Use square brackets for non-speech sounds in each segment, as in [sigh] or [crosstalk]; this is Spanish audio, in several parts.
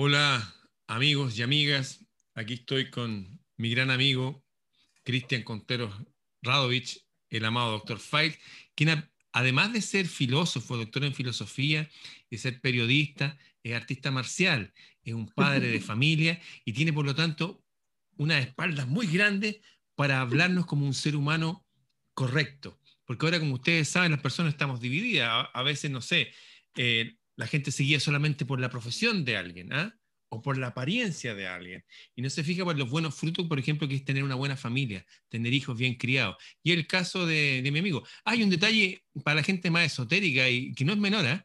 Hola amigos y amigas, aquí estoy con mi gran amigo Cristian Conteros Radovich, el amado doctor Fight, quien además de ser filósofo, doctor en filosofía, de ser periodista, es artista marcial, es un padre de [laughs] familia y tiene por lo tanto una espalda muy grande para hablarnos como un ser humano correcto. Porque ahora, como ustedes saben, las personas estamos divididas. A, veces, no sé, eh, la gente se guía solamente por la profesión de alguien, ¿ah? o por la apariencia de alguien, y no se fija por los buenos frutos, por ejemplo, que es tener una buena familia, tener hijos bien criados. Y el caso de, mi amigo, hay un detalle para la gente más esotérica y que no es menor, ¿ah?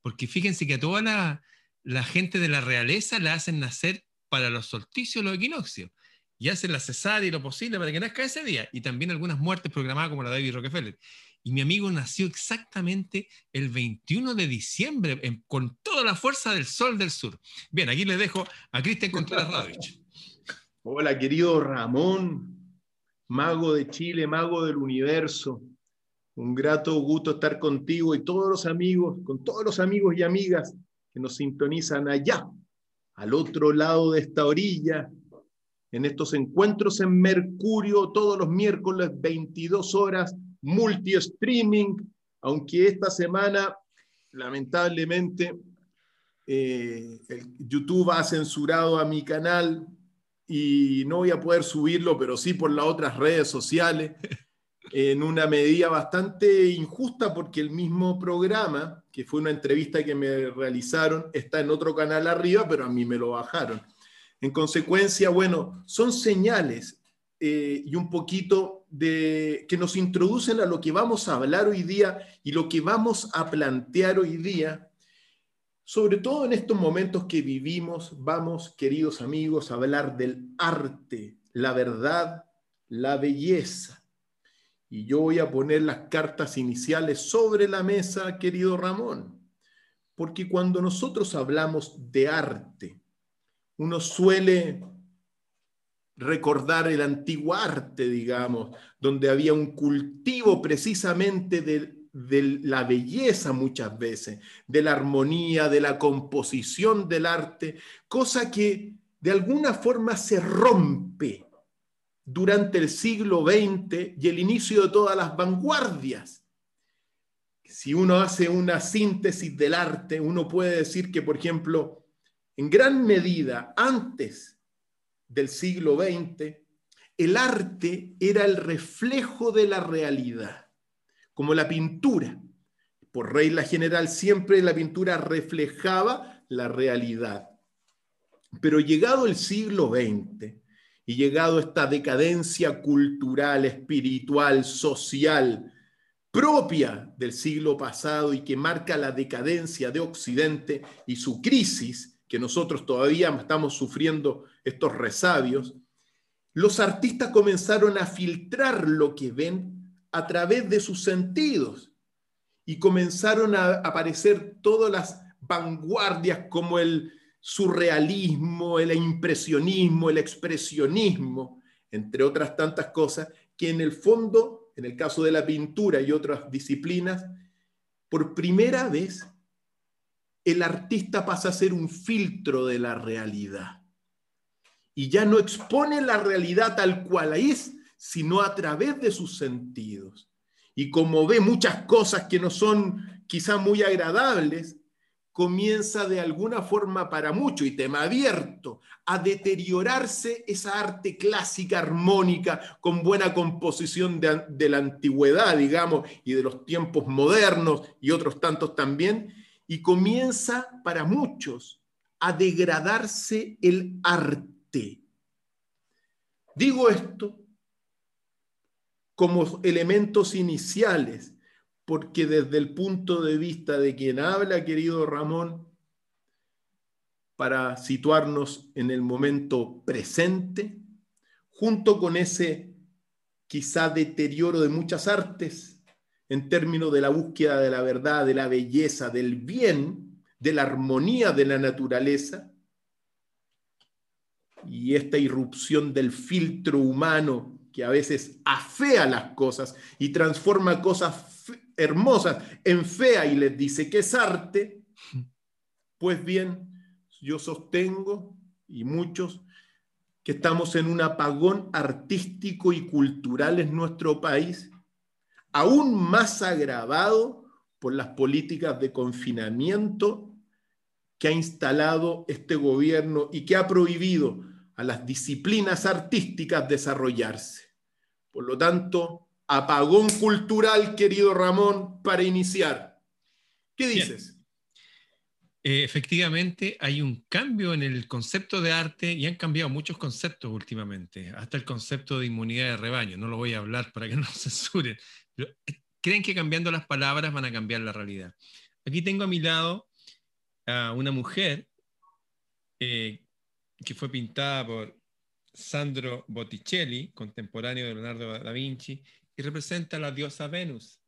porque fíjense que a toda la, la, gente de la realeza la hacen nacer para los solsticios, los equinoccios, y hacen la cesárea y lo posible para que nazca ese día, y también algunas muertes programadas como la de David Rockefeller. Y mi amigo nació exactamente el 21 de diciembre, con toda la fuerza del sol del sur. Bien, aquí le dejo a Cristian Contreras Radovich. [laughs] Hola, querido Ramón, mago de Chile, mago del universo. Un grato gusto estar contigo y todos los amigos, con todos los amigos y amigas que nos sintonizan allá, al otro lado de esta orilla, en estos encuentros en Mercurio, todos los miércoles, 22 horas, multi-streaming, aunque esta semana, lamentablemente, eh, YouTube ha censurado a mi canal y no voy a poder subirlo, pero sí por las otras redes sociales, [laughs] en una medida bastante injusta porque el mismo programa, que fue una entrevista que me realizaron, está en otro canal arriba, pero a mí me lo bajaron. En consecuencia, bueno, son señales eh, y un poquito de, que nos introducen a lo que vamos a hablar hoy día y lo que vamos a plantear hoy día. Sobre todo en estos momentos que vivimos, vamos, queridos amigos, a hablar del arte, la verdad, la belleza. Y yo voy a poner las cartas iniciales sobre la mesa, querido Ramón, porque cuando nosotros hablamos de arte, uno suele recordar el antiguo arte, digamos, donde había un cultivo precisamente de, la belleza muchas veces, de la armonía, de la composición del arte, cosa que de alguna forma se rompe durante el siglo XX y el inicio de todas las vanguardias. Si uno hace una síntesis del arte, uno puede decir que, por ejemplo, en gran medida, antes del siglo XX, el arte era el reflejo de la realidad, como la pintura. Por regla general, siempre la pintura reflejaba la realidad. Pero llegado el siglo XX y llegado esta decadencia cultural, espiritual, social, propia del siglo pasado y que marca la decadencia de Occidente y su crisis, que nosotros todavía estamos sufriendo estos resabios, los artistas comenzaron a filtrar lo que ven a través de sus sentidos y comenzaron a aparecer todas las vanguardias como el surrealismo, el impresionismo, el expresionismo, entre otras tantas cosas, que en el fondo, en el caso de la pintura y otras disciplinas, por primera vez el artista pasa a ser un filtro de la realidad y ya no expone la realidad tal cual es, sino a través de sus sentidos. Y como ve muchas cosas que no son quizá muy agradables, comienza de alguna forma para mucho y tema abierto a deteriorarse esa arte clásica armónica con buena composición de, la antigüedad, digamos, y de los tiempos modernos y otros tantos también, y comienza para muchos a degradarse el arte Digo esto como elementos iniciales, porque desde el punto de vista de quien habla, querido Ramón, para situarnos en el momento presente, junto con ese quizá deterioro de muchas artes, en términos de la búsqueda de la verdad, de la belleza, del bien, de la armonía de la naturaleza, y esta irrupción del filtro humano que a veces afea las cosas y transforma cosas hermosas en fea y les dice que es arte, pues bien, yo sostengo, y muchos, que estamos en un apagón artístico y cultural en nuestro país, aún más agravado por las políticas de confinamiento que ha instalado este gobierno y que ha prohibido a las disciplinas artísticas desarrollarse. Por lo tanto, apagón cultural, querido Ramón, para iniciar. ¿Qué dices? Eh, efectivamente, hay un cambio en el concepto de arte y han cambiado muchos conceptos últimamente, hasta el concepto de inmunidad de rebaño. No lo voy a hablar para que [laughs] no censuren. Pero eh, creen que cambiando las palabras van a cambiar la realidad. Aquí tengo a mi lado a una mujer eh, que fue pintada por Sandro Botticelli, contemporáneo de Leonardo da Vinci, y representa a la diosa Venus.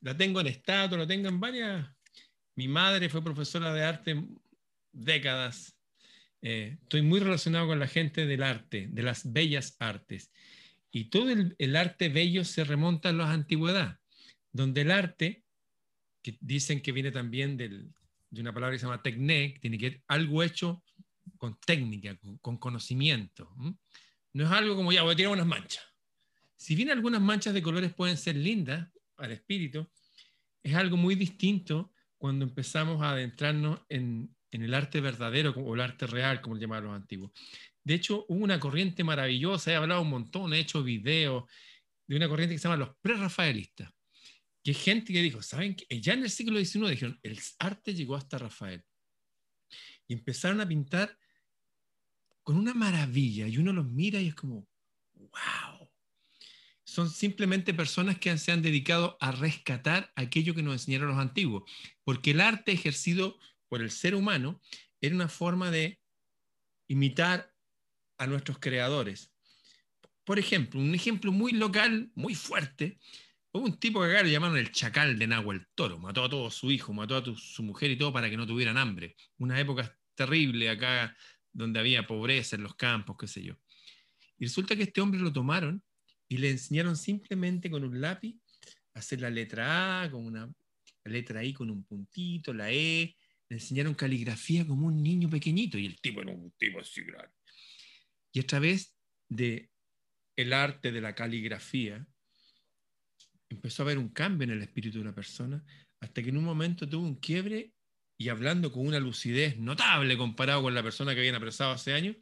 La tengo en estatua, la tengo en varias mi madre fue profesora de arte décadas. Eh, estoy muy relacionado con la gente del arte, de las bellas artes. Y todo el, arte bello se remonta a la antigüedad, donde el arte, que dicen que viene también de una palabra que se llama techne, tiene que ser algo hecho con técnica, con, conocimiento. No es algo como ya voy a tirar unas manchas. Si bien algunas manchas de colores pueden ser lindas al espíritu, es algo muy distinto cuando empezamos a adentrarnos en, el arte verdadero o el arte real, como lo llamaban los antiguos. De hecho, hubo una corriente maravillosa, he hablado un montón, he hecho videos de una corriente que se llama los pre-rafaelistas, que gente que dijo, ¿saben qué? Ya en el siglo XIX dijeron, el arte llegó hasta Rafael. Y empezaron a pintar con una maravilla, y uno los mira y es como, wow, son simplemente personas que se han dedicado a rescatar aquello que nos enseñaron los antiguos, porque el arte ejercido por el ser humano era una forma de imitar a nuestros creadores. Por ejemplo, un ejemplo muy local, muy fuerte, un tipo que acá le llamaron el chacal de Nahuel Toro, mató a todo su hijo, mató a su mujer y todo para que no tuvieran hambre. Una época terrible acá donde había pobreza en los campos, qué sé yo. Y resulta que este hombre lo tomaron y le enseñaron simplemente con un lápiz a hacer la letra A, con una letra I con un puntito, la E, le enseñaron caligrafía como un niño pequeñito y el tipo era un tipo así grande. Y a través de el arte de la caligrafía empezó a haber un cambio en el espíritu de la persona hasta que en un momento tuvo un quiebre y hablando con una lucidez notable comparado con la persona que habían apresado hace años,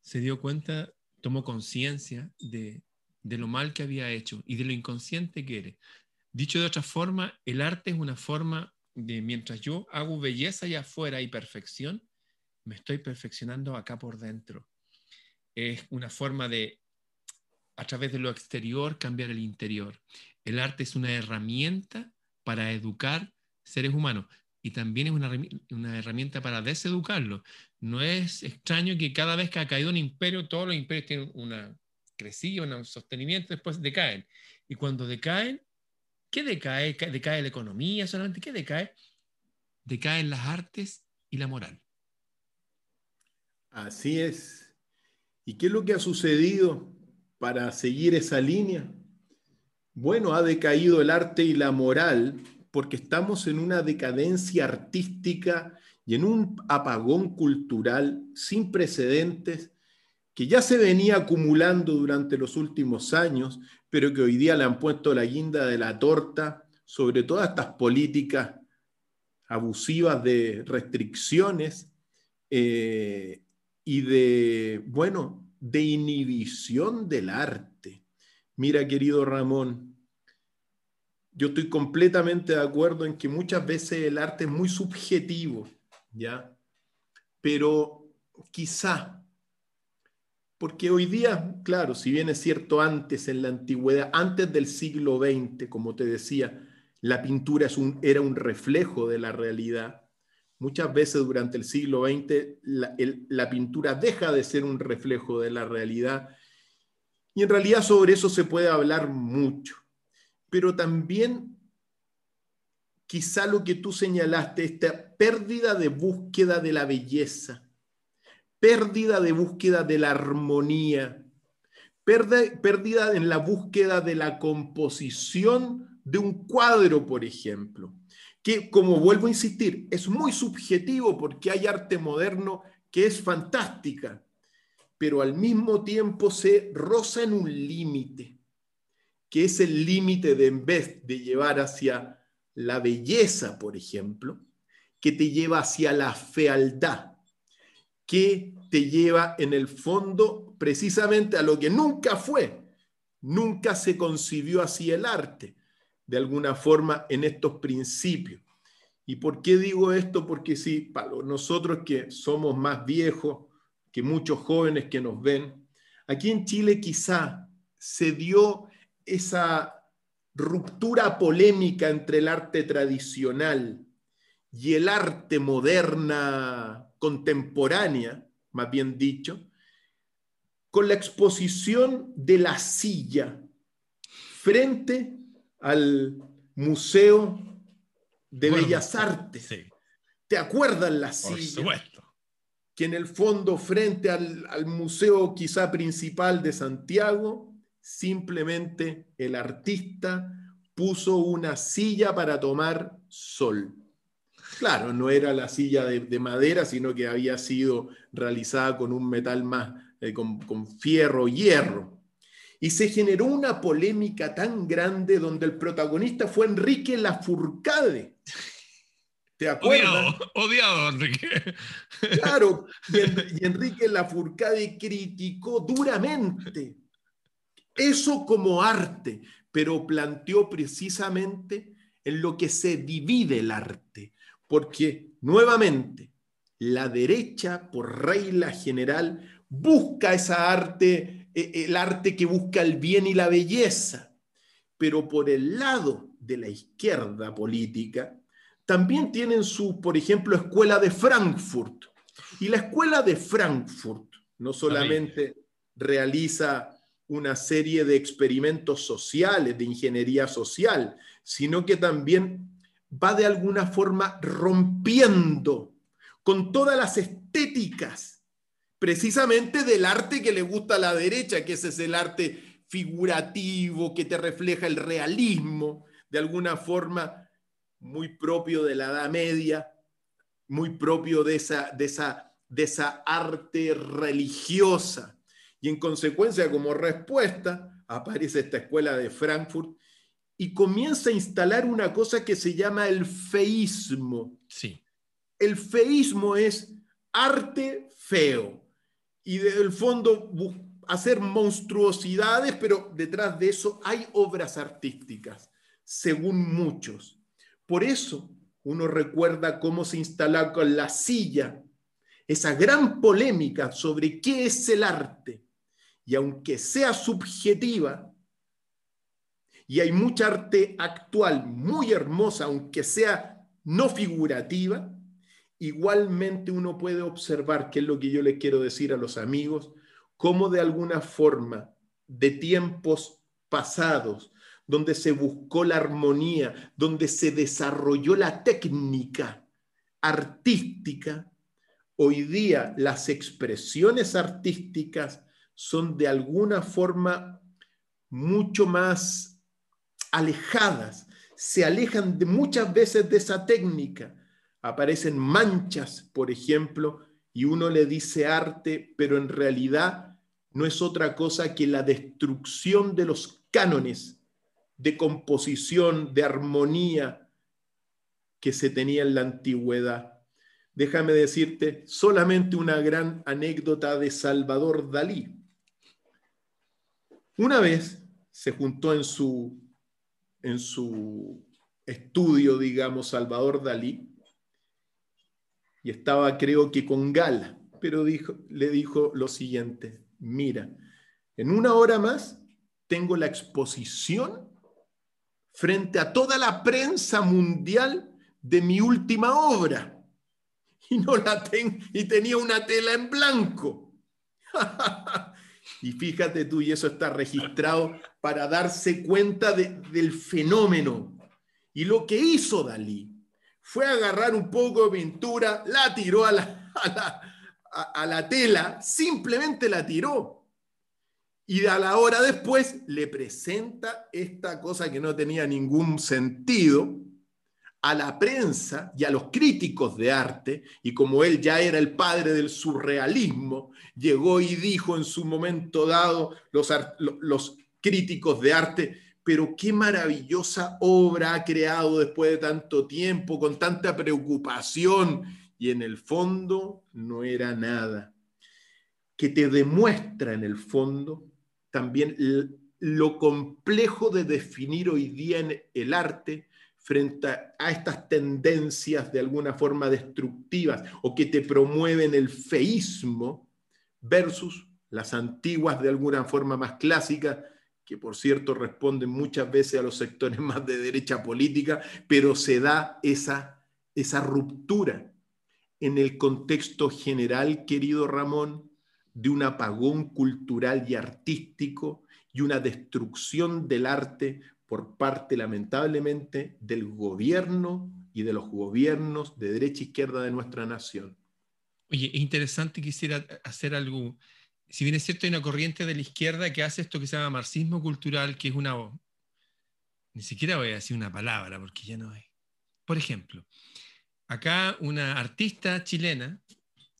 se dio cuenta, tomó conciencia de de lo mal que había hecho y de lo inconsciente que eres. Dicho de otra forma, el arte es una forma de, mientras yo hago belleza allá afuera y perfección, me estoy perfeccionando acá por dentro. Es una forma de, a través de lo exterior, cambiar el interior. El arte es una herramienta para educar seres humanos y también es una, herramienta para deseducarlos. No es extraño que cada vez que ha caído un imperio, todos los imperios tienen una, crecían, un sostenimiento, después decaen. Y cuando decaen, ¿qué decae? ¿Decae la economía solamente? ¿Qué decae? Decaen las artes y la moral. Así es. ¿Y qué es lo que ha sucedido para seguir esa línea? Bueno, ha decaído el arte y la moral porque estamos en una decadencia artística y en un apagón cultural sin precedentes que ya se venía acumulando durante los últimos años, pero que hoy día le han puesto la guinda de la torta sobre todas estas políticas abusivas de restricciones eh, y de, bueno, de inhibición del arte. Mira, querido Ramón, yo estoy completamente de acuerdo en que muchas veces el arte es muy subjetivo, ¿ya? Pero quizá porque hoy día, claro, si bien es cierto antes en la antigüedad, antes del siglo XX, como te decía, la pintura es un, era un reflejo de la realidad. Muchas veces durante el siglo XX la, pintura deja de ser un reflejo de la realidad y en realidad sobre eso se puede hablar mucho. Pero también quizá lo que tú señalaste, esta pérdida de búsqueda de la belleza, pérdida de búsqueda de la armonía, pérdida en la búsqueda de la composición de un cuadro, por ejemplo. Que, como vuelvo a insistir, es muy subjetivo porque hay arte moderno que es fantástica, pero al mismo tiempo se roza en un límite, que es el límite de en vez de llevar hacia la belleza, por ejemplo, que te lleva hacia la fealdad, que te lleva en el fondo precisamente a lo que nunca fue, nunca se concibió así el arte, de alguna forma en estos principios. ¿Y por qué digo esto? Porque si para nosotros que somos más viejos que muchos jóvenes que nos ven, aquí en Chile quizá se dio esa ruptura polémica entre el arte tradicional y el arte moderna contemporánea, más bien dicho, con la exposición de la silla frente al Museo de Bellas Artes. ¿Te acuerdas la silla? Que en el fondo, frente al, al museo quizá principal de Santiago, simplemente el artista puso una silla para tomar sol. Claro, no era la silla de, madera, sino que había sido realizada con un metal más, eh, con, con fierro, hierro. Y se generó una polémica tan grande donde el protagonista fue Enrique Lafourcade. ¿Te acuerdas? Odiado, odiado Enrique. [laughs] Claro, y, Enrique Lafourcade criticó duramente eso como arte, pero planteó precisamente en lo que se divide el arte, porque nuevamente la derecha, por regla general, busca esa arte, el arte que busca el bien y la belleza, pero por el lado de la izquierda política, también tienen su, por ejemplo, escuela de Frankfurt. Y la escuela de Frankfurt no solamente realiza una serie de experimentos sociales, de ingeniería social, sino que también va de alguna forma rompiendo con todas las estéticas, precisamente del arte que le gusta a la derecha, que ese es el arte figurativo, que te refleja el realismo, de alguna forma muy propio de la Edad Media, muy propio de esa, de esa, de esa arte religiosa y en consecuencia, como respuesta, aparece esta escuela de Frankfurt y comienza a instalar una cosa que se llama el feísmo. Sí. El feísmo es arte feo y del fondo hacer monstruosidades, pero detrás de eso hay obras artísticas, según muchos. Por eso uno recuerda cómo se instaló con la silla esa gran polémica sobre qué es el arte y aunque sea subjetiva, y hay mucha arte actual muy hermosa, aunque sea no figurativa, igualmente uno puede observar, que es lo que yo les quiero decir a los amigos, cómo de alguna forma de tiempos pasados, donde se buscó la armonía, donde se desarrolló la técnica artística, hoy día las expresiones artísticas son de alguna forma mucho más alejadas, se alejan muchas veces de esa técnica. Aparecen manchas, por ejemplo, y uno le dice arte, pero en realidad no es otra cosa que la destrucción de los cánones de composición, de armonía que se tenía en la antigüedad. Déjame decirte solamente una gran anécdota de Salvador Dalí. Una vez se juntó en su, en su estudio, digamos, Salvador Dalí, y estaba creo que con Gala, pero le dijo lo siguiente, mira, en una hora más tengo la exposición frente a toda la prensa mundial de mi última obra. Y no la tengo, y tenía una tela en blanco. [laughs] Y fíjate tú, y eso está registrado para darse cuenta del fenómeno. Y lo que hizo Dalí fue agarrar un poco de pintura, la tiró a la, a la, tela, simplemente la tiró. Y a la hora después le presenta esta cosa que no tenía ningún sentido a la prensa y a los críticos de arte, y como él ya era el padre del surrealismo, llegó y dijo en su momento dado los, los críticos de arte, pero qué maravillosa obra ha creado después de tanto tiempo, con tanta preocupación, y en el fondo no era nada, que te demuestra en el fondo también lo complejo de definir hoy día el arte frente a estas tendencias de alguna forma destructivas o que te promueven el feísmo versus las antiguas de alguna forma más clásicas, que por cierto responden muchas veces a los sectores [laughs] más de derecha política, pero se da esa, esa ruptura en el contexto general, querido Ramón, de un apagón cultural y artístico y una destrucción del arte por parte, lamentablemente, del gobierno y de los gobiernos de derecha e izquierda de nuestra nación. Oye, es interesante, quisiera hacer algo. Si bien es cierto, hay una corriente de la izquierda que hace esto que se llama marxismo cultural, que es una. Ni siquiera voy a decir una palabra, porque ya no hay. Por ejemplo, acá una artista chilena,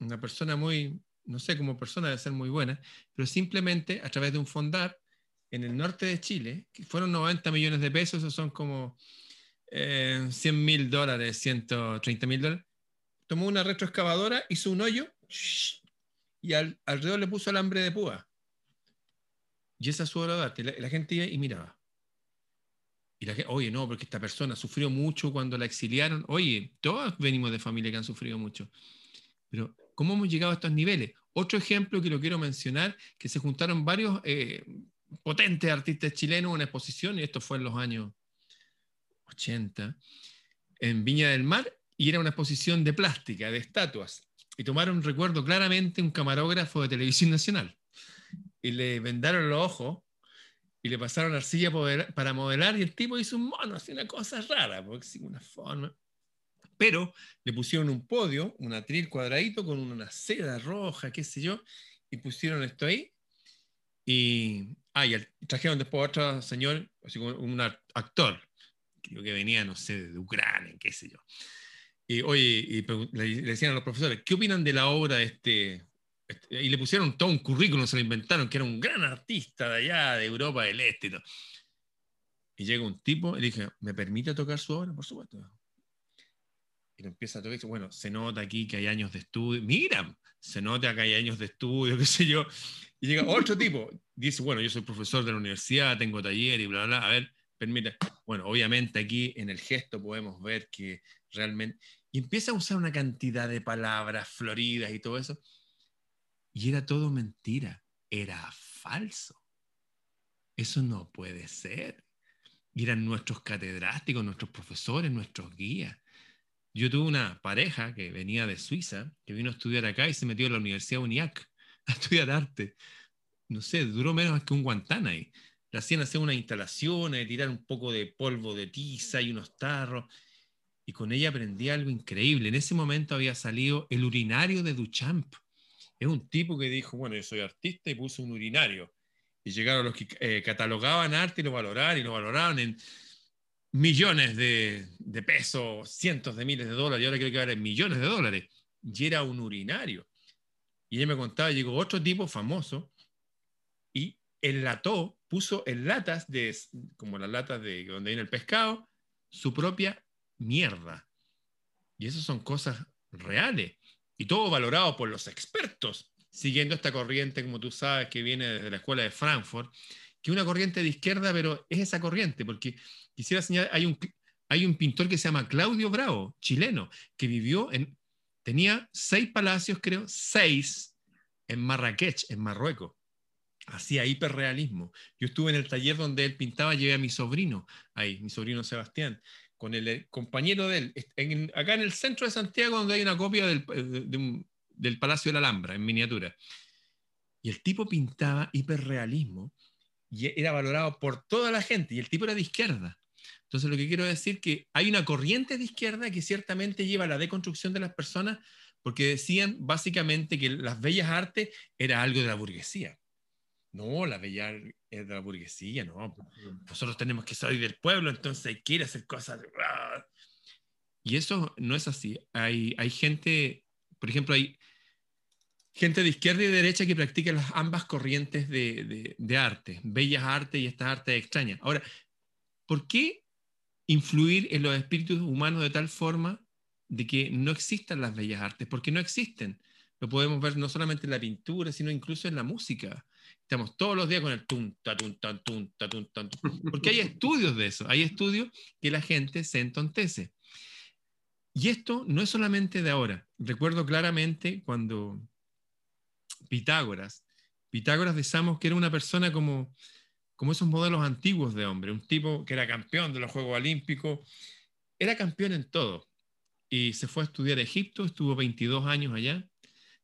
una persona muy, no sé, como persona debe ser muy buena, pero simplemente a través de un fondar en el norte de Chile, que fueron 90 millones de pesos, eso son como 100 eh, mil dólares, 130 mil dólares, tomó una retroexcavadora, hizo un hoyo y alrededor le puso alambre de púa. Y esa es su obra de arte. La, gente iba y miraba. Y la gente, oye, no, porque esta persona sufrió mucho cuando la exiliaron. Oye, todos venimos de familia que han sufrido mucho. Pero, ¿cómo hemos llegado a estos niveles? Otro ejemplo que lo quiero mencionar, que se juntaron varios eh, potentes artistas chilenos, una exposición, y esto fue en los años 80, en Viña del Mar, y era una exposición de plástica, de estatuas. Y tomaron, recuerdo claramente, un camarógrafo de televisión nacional. Y le vendaron los ojos y le pasaron arcilla para modelar, y el tipo hizo un mono, así una cosa rara, porque una forma. Pero le pusieron un podio, un atril cuadradito con una seda roja, qué sé yo, y pusieron esto ahí. Y Ah, y trajeron después otro señor, así como un actor, creo que venía, no sé, de Ucrania, qué sé yo. Y, oye, y le, decían a los profesores, ¿qué opinan de la obra de este, este? Y le pusieron todo un currículum, se lo inventaron, que era un gran artista de allá, de Europa del Este y todo. Y llega un tipo y le dije, ¿me permite tocar su obra? Por supuesto. Y lo empieza a tocar y dice, bueno, se nota aquí que hay años de estudio. Mira, se nota que hay años de estudio, [laughs] qué sé yo. Y llega otro tipo, dice, bueno, yo soy profesor de la universidad, tengo taller y bla, bla, bla. A ver, permite. Bueno, obviamente aquí en el gesto podemos ver que realmente... Y empieza a usar una cantidad de palabras floridas y todo eso. Y era todo mentira, era falso. Eso no puede ser. Y eran nuestros catedráticos, nuestros profesores, nuestros guías. Yo tuve una pareja que venía de Suiza, que vino a estudiar acá y se metió en la Universidad UNIAC [laughs] a estudiar arte. No sé, duró menos que un guantán ahí. Le hacían hacer unas instalaciones, tirar un poco de polvo de tiza y unos tarros. Y con ella aprendí algo increíble. En ese momento había salido el urinario de Duchamp. Es un tipo que dijo, bueno, yo soy artista y puso un urinario. Y llegaron los que eh, catalogaban arte y lo valoraban y lo valoraban en millones de, de, pesos, cientos de miles de dólares, y ahora creo que ahora en millones de dólares. Y era un urinario. Y ella me contaba, llegó otro tipo famoso y enlató, puso en latas, de, como las latas de donde viene el pescado, su propia mierda. Y eso son cosas reales. Y todo valorado por los expertos, siguiendo esta corriente, como tú sabes, que viene desde la escuela de Frankfurt, que una corriente de izquierda, pero es esa corriente, porque quisiera señalar, hay un, hay un pintor que se llama Claudio Bravo, chileno, que vivió en, Tenía seis palacios, creo, seis en Marrakech, en Marruecos. Hacía hiperrealismo. Yo estuve en el taller donde él pintaba, llevé a mi sobrino ahí, mi sobrino Sebastián, con el eh, compañero de él, acá en el centro de Santiago, donde hay una copia del, eh, del Palacio de la Alhambra, en miniatura. Y el tipo pintaba hiperrealismo y era valorado por toda la gente, y el tipo era de izquierda. Entonces, lo que quiero decir es que hay una corriente de izquierda que ciertamente lleva a la deconstrucción de las personas porque decían básicamente que las bellas artes era algo de la burguesía. No, la bella es de la burguesía, no. Nosotros tenemos que salir del pueblo, entonces hay que ir a hacer cosas. Y eso no es así. Hay, hay gente, por ejemplo, hay gente de izquierda y de derecha que practica las ambas corrientes de, de, arte, bellas artes y estas artes extrañas. Ahora, ¿por qué influir en los espíritus humanos de tal forma de que no existan las bellas artes? Porque no existen. Lo podemos ver no solamente en la pintura, sino incluso en la música. Estamos todos los días con el tum, ta, tum, ta, tum, ta, tum, Porque hay estudios de eso. Hay estudios que la gente se entontece. Y esto no es solamente de ahora. Recuerdo claramente cuando Pitágoras, Pitágoras de que era una persona como, como esos modelos antiguos de hombre, un tipo que era campeón de los Juegos Olímpicos, era campeón en todo. Y se fue a estudiar a Egipto, estuvo 22 años allá,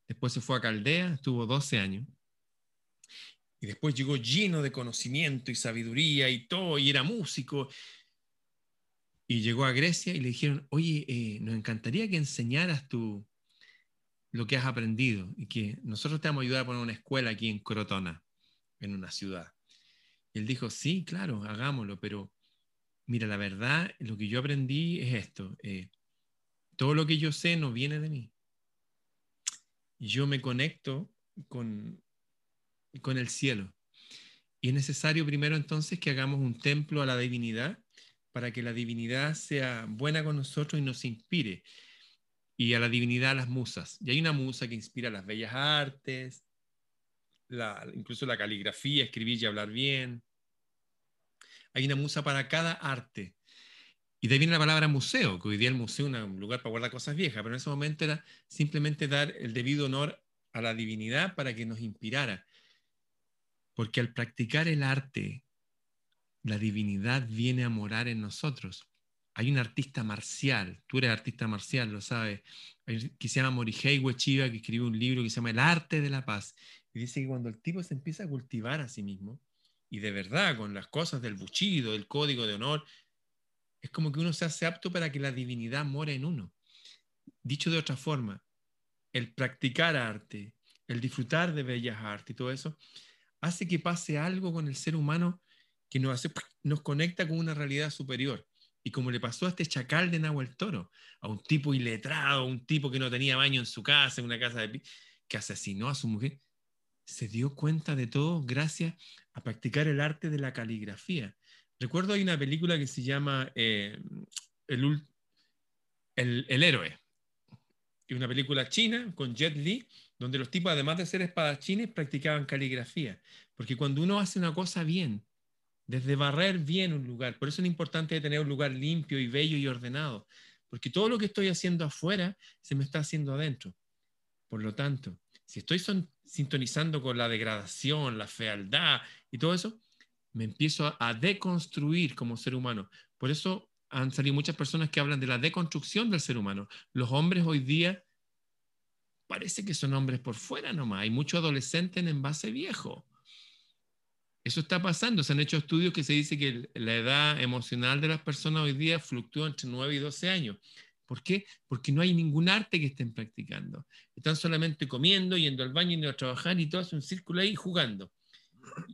después se fue a Caldea, estuvo 12 años. Y después llegó lleno de conocimiento y sabiduría y todo, y era músico, y llegó a Grecia y le dijeron, oye, eh, nos encantaría que enseñaras tú lo que has aprendido y que nosotros te vamos a ayudar a poner una escuela aquí en Crotona, en una ciudad. Él dijo, sí, claro, hagámoslo, pero mira, la verdad, lo que yo aprendí es esto. Eh, todo lo que yo sé no viene de mí. Yo me conecto con, con el cielo. Y es necesario primero entonces que hagamos un templo a la divinidad para que la divinidad sea buena con nosotros y nos inspire. Y a la divinidad las musas. Y hay una musa que inspira las bellas artes, incluso la caligrafía, escribir y hablar bien. Hay una musa para cada arte. Y de ahí viene la palabra museo, que hoy día el museo es un lugar para guardar cosas viejas, pero en ese momento era simplemente dar el debido honor a la divinidad para que nos inspirara. Porque al practicar el arte la divinidad viene a morar en nosotros. Hay un artista marcial, tú eres artista marcial, lo sabes, que se llama Morihei Ueshiba, que escribe un libro que se llama El arte de la paz. Y dice que cuando el tipo se empieza a cultivar a sí mismo, y de verdad con las cosas del buchido, el código de honor, es como que uno se hace apto para que la divinidad more en uno. Dicho de otra forma, el practicar arte, el disfrutar de bellas artes y todo eso, hace que pase algo con el ser humano que nos, hace, nos conecta con una realidad superior. Y como le pasó a este chacal de Nahuel Toro, a un tipo iletrado, un tipo que no tenía baño en su casa, en una casa de que asesinó a su mujer, se dio cuenta de todo gracias a practicar el arte de la caligrafía. Recuerdo hay una película que se llama eh, el, el, Héroe, y una película china con Jet Li, donde los tipos, además de ser espadachines, practicaban caligrafía. Porque cuando uno hace una cosa bien, desde barrer bien un lugar. Por eso es importante tener un lugar limpio y bello y ordenado, porque todo lo que estoy haciendo afuera se me está haciendo adentro. Por lo tanto, si estoy sintonizando con la degradación, la fealdad y todo eso, me empiezo a deconstruir como ser humano. Por eso han salido muchas personas que hablan de la deconstrucción del ser humano. Los hombres hoy día parece que son hombres por fuera nomás. Hay muchos adolescentes en envase viejo. Eso está pasando. Se han hecho estudios que se dice que la edad emocional de las personas hoy día fluctúa entre 9 y 12 años. ¿Por qué? Porque no hay ningún arte que estén practicando. Están solamente comiendo, yendo al baño, yendo a trabajar y todo es un círculo ahí jugando.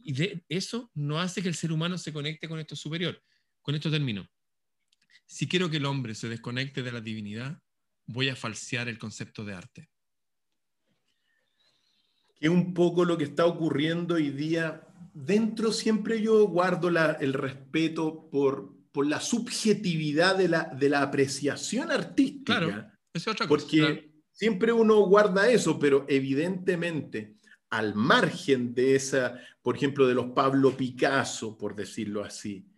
Y de eso no hace que el ser humano se conecte con esto superior. Con esto termino. Si quiero que el hombre se desconecte de la divinidad, voy a falsear el concepto de arte. Que es un poco lo que está ocurriendo hoy día dentro siempre yo guardo el respeto por, por la subjetividad de la, de la apreciación artística. Claro, es otra cosa. Porque siempre uno guarda eso, pero evidentemente al margen de esa, por ejemplo, de los Pablo Picasso, por decirlo así.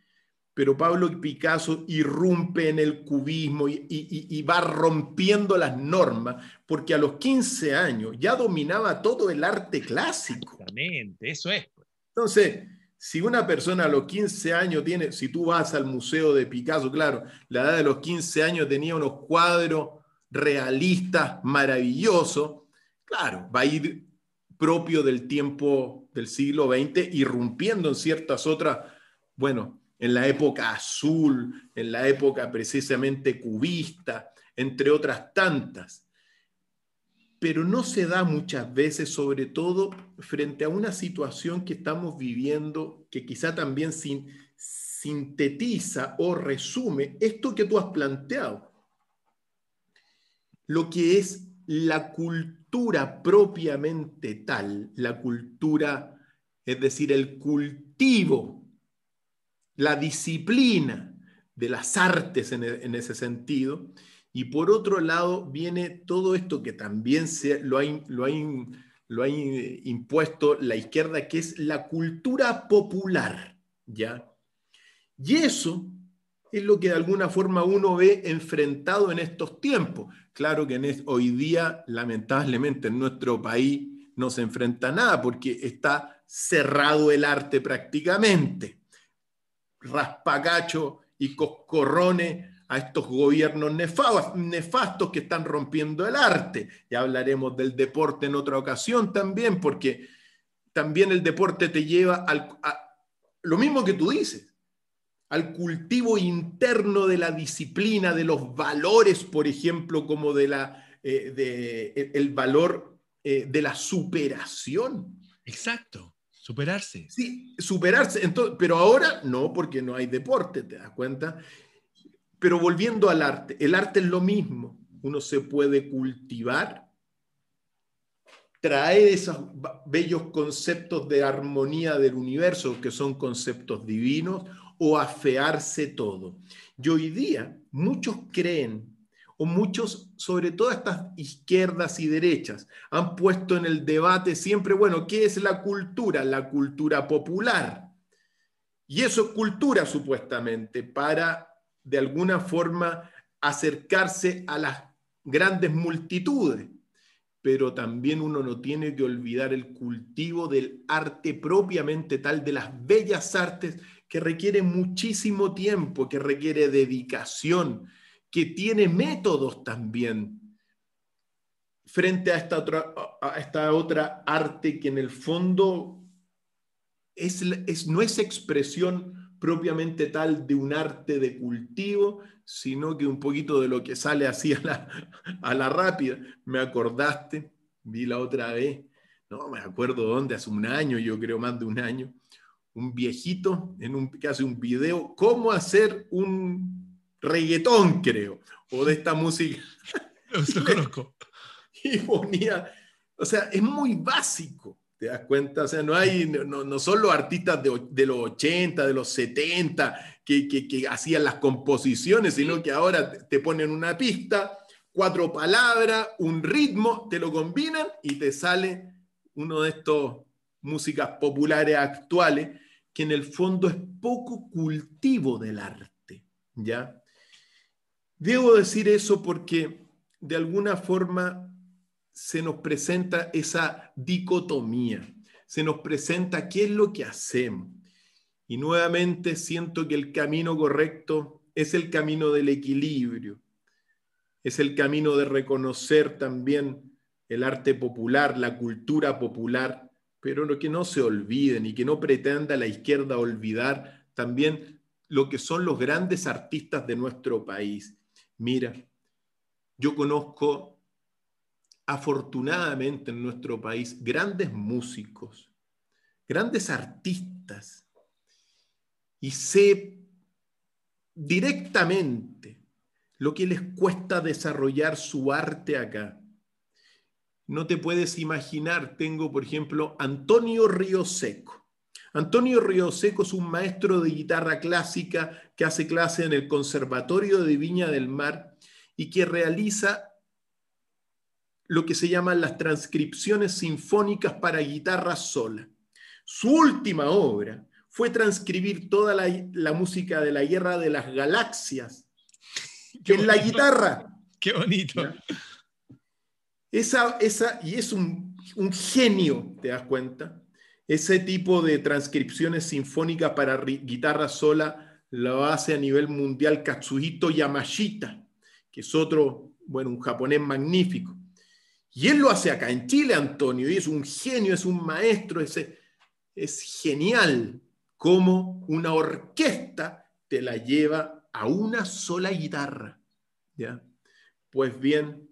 Pero Pablo Picasso irrumpe en el cubismo y, y, va rompiendo las normas, porque a los 15 años ya dominaba todo el arte clásico. Exactamente, eso es. Entonces, si una persona a los 15 años tiene, si tú vas al museo de Picasso, claro, la edad de los 15 años tenía unos cuadros realistas maravillosos, claro, va a ir propio del tiempo del siglo XX, irrumpiendo en ciertas otras, bueno, en la época azul, en la época precisamente cubista, entre otras tantas pero no se da muchas veces, sobre todo frente a una situación que estamos viviendo, que quizá también sin, sintetiza o resume esto que tú has planteado. lo que es la cultura propiamente tal, la cultura, es decir, el cultivo, la disciplina de las artes en, e, ese sentido. Y por otro lado viene todo esto que también se, lo, ha, lo, lo ha impuesto la izquierda, que es la cultura popular. ¿ya? Y eso es lo que de alguna forma uno ve enfrentado en estos tiempos. Claro que hoy día, lamentablemente, en nuestro país no se enfrenta nada porque está cerrado el arte prácticamente. Raspacacho y coscorrones a estos gobiernos nefastos que están rompiendo el arte. Ya hablaremos del deporte en otra ocasión también, porque también el deporte te lleva al, a lo mismo que tú dices, al cultivo interno de la disciplina, de los valores, por ejemplo, como de la, eh, de, el valor eh, de la superación. Exacto, superarse. Sí, superarse. Entonces, pero ahora no, porque no hay deporte, ¿te das cuenta? Pero volviendo al arte, el arte es lo mismo. Uno se puede cultivar, traer esos bellos conceptos de armonía del universo, que son conceptos divinos, o afearse todo. Y hoy día muchos creen, o muchos, sobre todo estas izquierdas y derechas, han puesto en el debate siempre, bueno, ¿qué es la cultura? La cultura popular. Y eso es cultura supuestamente, para de alguna forma acercarse a las grandes multitudes. Pero también uno no tiene que olvidar el cultivo del arte propiamente tal, de las bellas artes que requiere muchísimo tiempo, que requiere dedicación, que tiene métodos también frente a esta otra, a esta otra arte que en el fondo es, es, no es expresión propiamente tal de un arte de cultivo, sino que un poquito de lo que sale así a la, a la rápida. Me acordaste, vi la otra vez, no me acuerdo dónde, hace un año, yo creo más de un año, un viejito en un, que hace un video, cómo hacer un reggaetón, creo, o de esta música. [laughs] Lo conozco. [laughs] Y ponía, o sea, es muy básico, ¿te das cuenta? O sea, no hay, no, no son los artistas de, de, los 80, de los 70, que, que, que hacían las composiciones, sino que ahora te ponen una pista, cuatro palabras, un ritmo, te lo combinan y te sale uno de estos músicas populares actuales que en el fondo es poco cultivo del arte, ¿ya? Debo decir eso porque de alguna forma se nos presenta esa dicotomía, se nos presenta qué es lo que hacemos. Y nuevamente siento que el camino correcto es el camino del equilibrio, es el camino de reconocer también el arte popular, la cultura popular, pero que no se olviden y que no pretenda la izquierda olvidar también lo que son los grandes artistas de nuestro país. Mira, yo conozco afortunadamente en nuestro país grandes músicos, grandes artistas, y sé directamente lo que les cuesta desarrollar su arte acá no te puedes imaginar. Tengo, por ejemplo, Antonio Río Seco. Antonio Río Seco es un maestro de guitarra clásica que hace clase en el Conservatorio de Viña del Mar y que realiza lo que se llaman las transcripciones sinfónicas para guitarra sola. Su última obra fue transcribir toda la, música de la Guerra de las Galaxias [laughs] en la guitarra. Qué bonito. Esa, esa, y es un, genio, ¿te das cuenta? Ese tipo de transcripciones sinfónicas para guitarra sola lo hace a nivel mundial Katsuhito Yamashita, que es otro, bueno, un japonés magnífico. Y él lo hace acá en Chile, Antonio, y es un genio, es un maestro, es, es genial como una orquesta te la lleva a una sola guitarra. ¿ya? Pues bien,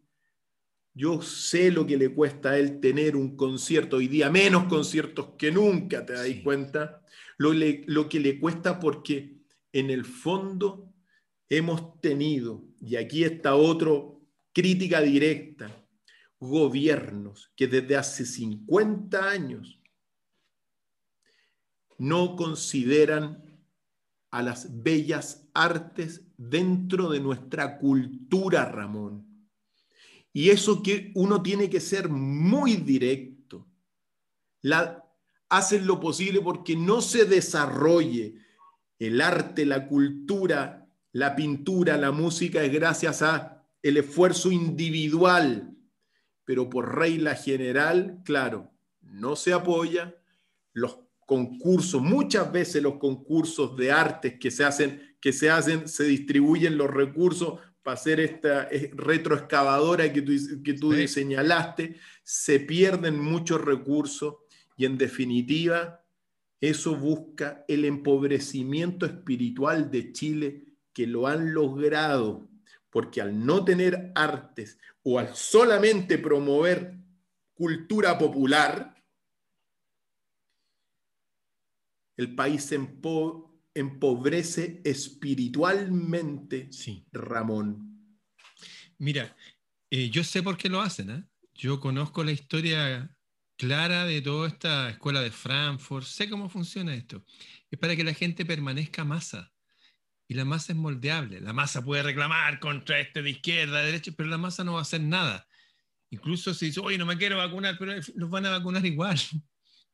yo sé lo que le cuesta a él tener un concierto, hoy día menos conciertos que nunca, ¿te das cuenta? Lo, lo que le cuesta porque en el fondo hemos tenido, y aquí está otro crítica directa, gobiernos que desde hace 50 años no consideran a las bellas artes dentro de nuestra cultura, Ramón. Y eso que uno tiene que ser muy directo. Hacen lo posible porque no se desarrolle el arte, la cultura, la pintura, la música es gracias a el esfuerzo individual, pero por regla general, claro, no se apoya los concursos, muchas veces los concursos de artes que se hacen, que se hacen, se distribuyen los recursos para hacer esta retroexcavadora que tú, que tú señalaste, se pierden muchos recursos y en definitiva eso busca el empobrecimiento espiritual de Chile que lo han logrado, porque al no tener artes o al solamente promover cultura popular, el país se empobrece espiritualmente, sí. Ramón. Mira, eh, yo sé por qué lo hacen, ¿eh? Yo conozco la historia clara de toda esta escuela de Frankfurt, sé cómo funciona esto. Es para que la gente permanezca masa. Y la masa es moldeable. La masa puede reclamar contra este de izquierda, de derecha, pero la masa no va a hacer nada. Incluso si dice, oye, no me quiero vacunar, pero los van a vacunar igual.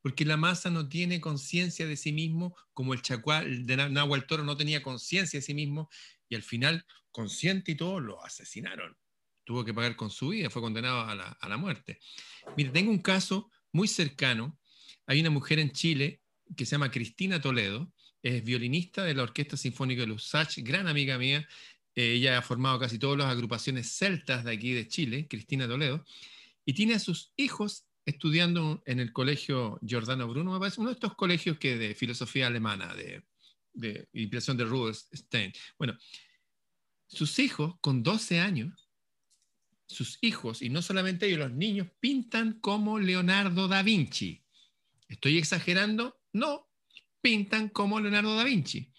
Porque la masa no tiene conciencia de sí mismo, como el chacual de Nahual Toro no tenía conciencia de sí mismo, y al final, consciente y todo, lo asesinaron tuvo que pagar con su vida, fue condenado a la, muerte. Mire, tengo un caso muy cercano. Hay una mujer en Chile que se llama Cristina Toledo, es violinista de la Orquesta Sinfónica de Lusach, gran amiga mía. Eh, ella ha formado casi todas las agrupaciones celtas de aquí de Chile, Cristina Toledo, y tiene a sus hijos estudiando en el colegio Giordano Bruno, uno de estos colegios que de filosofía alemana, de, de impresión de Rudolf Stein. Bueno, sus hijos con 12 años sus hijos, y no solamente ellos, los niños, pintan como Leonardo da Vinci. ¿Estoy exagerando? No, pintan como Leonardo da Vinci.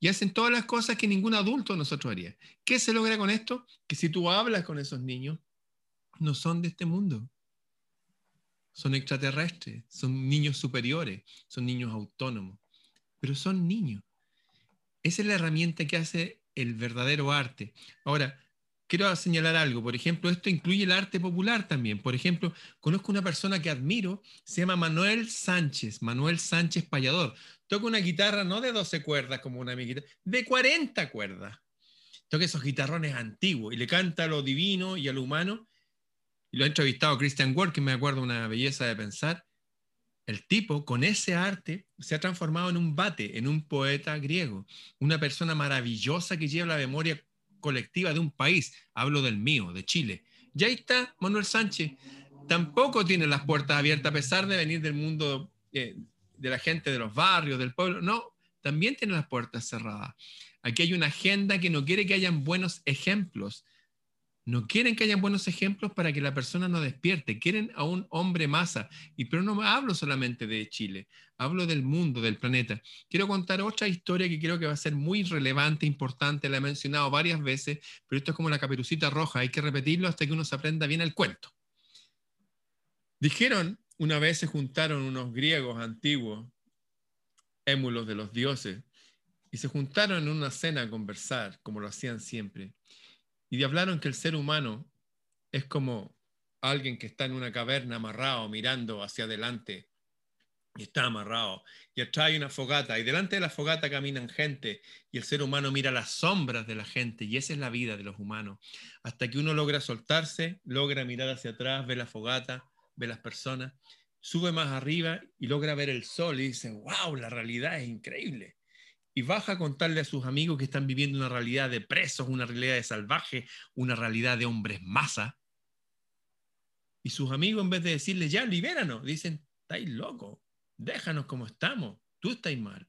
Y hacen todas las cosas que ningún adulto nosotros haría. ¿Qué se logra con esto? Que si tú hablas con esos niños, no son de este mundo. Son extraterrestres, son niños superiores, son niños autónomos, pero son niños. Esa es la herramienta que hace el verdadero arte. Ahora, quiero señalar algo. Por ejemplo, esto incluye el arte popular también. Por ejemplo, conozco una persona que admiro, se llama Manuel Sánchez, Manuel Sánchez Payador. Toca una guitarra no de 12 cuerdas como una amiguita, de 40 cuerdas. Toca esos guitarrones antiguos y le canta a lo divino y a lo humano. Y lo ha entrevistado Christian Ward, que me acuerdo una belleza de pensar. El tipo, con ese arte, se ha transformado en un bate, en un poeta griego, una persona maravillosa que lleva la memoria colectiva de un país, hablo del mío, de Chile. Y ahí está Manuel Sánchez. Tampoco tiene las puertas abiertas a pesar de venir del mundo eh, de la gente de los barrios, del pueblo. No, también tiene las puertas cerradas. Aquí hay una agenda que no quiere que hayan buenos ejemplos, no quieren que hayan buenos ejemplos para que la persona no despierte, quieren a un hombre masa. Y pero no hablo solamente de Chile, hablo del mundo, del planeta. Quiero contar otra historia que creo que va a ser muy relevante, importante, la he mencionado varias veces, pero esto es como la caperucita roja, hay que repetirlo hasta que uno se aprenda bien el cuento. Dijeron, una vez se juntaron unos griegos antiguos, émulos de los dioses, y se juntaron en una cena a conversar, como lo hacían siempre. Y hablaron que el ser humano es como alguien que está en una caverna amarrado, mirando hacia adelante, y está amarrado, y atrás hay una fogata, y delante de la fogata caminan gente, y el ser humano mira las sombras de la gente, y esa es la vida de los humanos. Hasta que uno logra soltarse, logra mirar hacia atrás, ve la fogata, ve las personas, sube más arriba y logra ver el sol y dice, wow, la realidad es increíble y baja a contarle a sus amigos que están viviendo una realidad de presos, una realidad de salvaje, una realidad de hombres masa. Y sus amigos, en vez de decirle, ya, libéranos, dicen, estáis locos, déjanos como estamos, tú estás mal.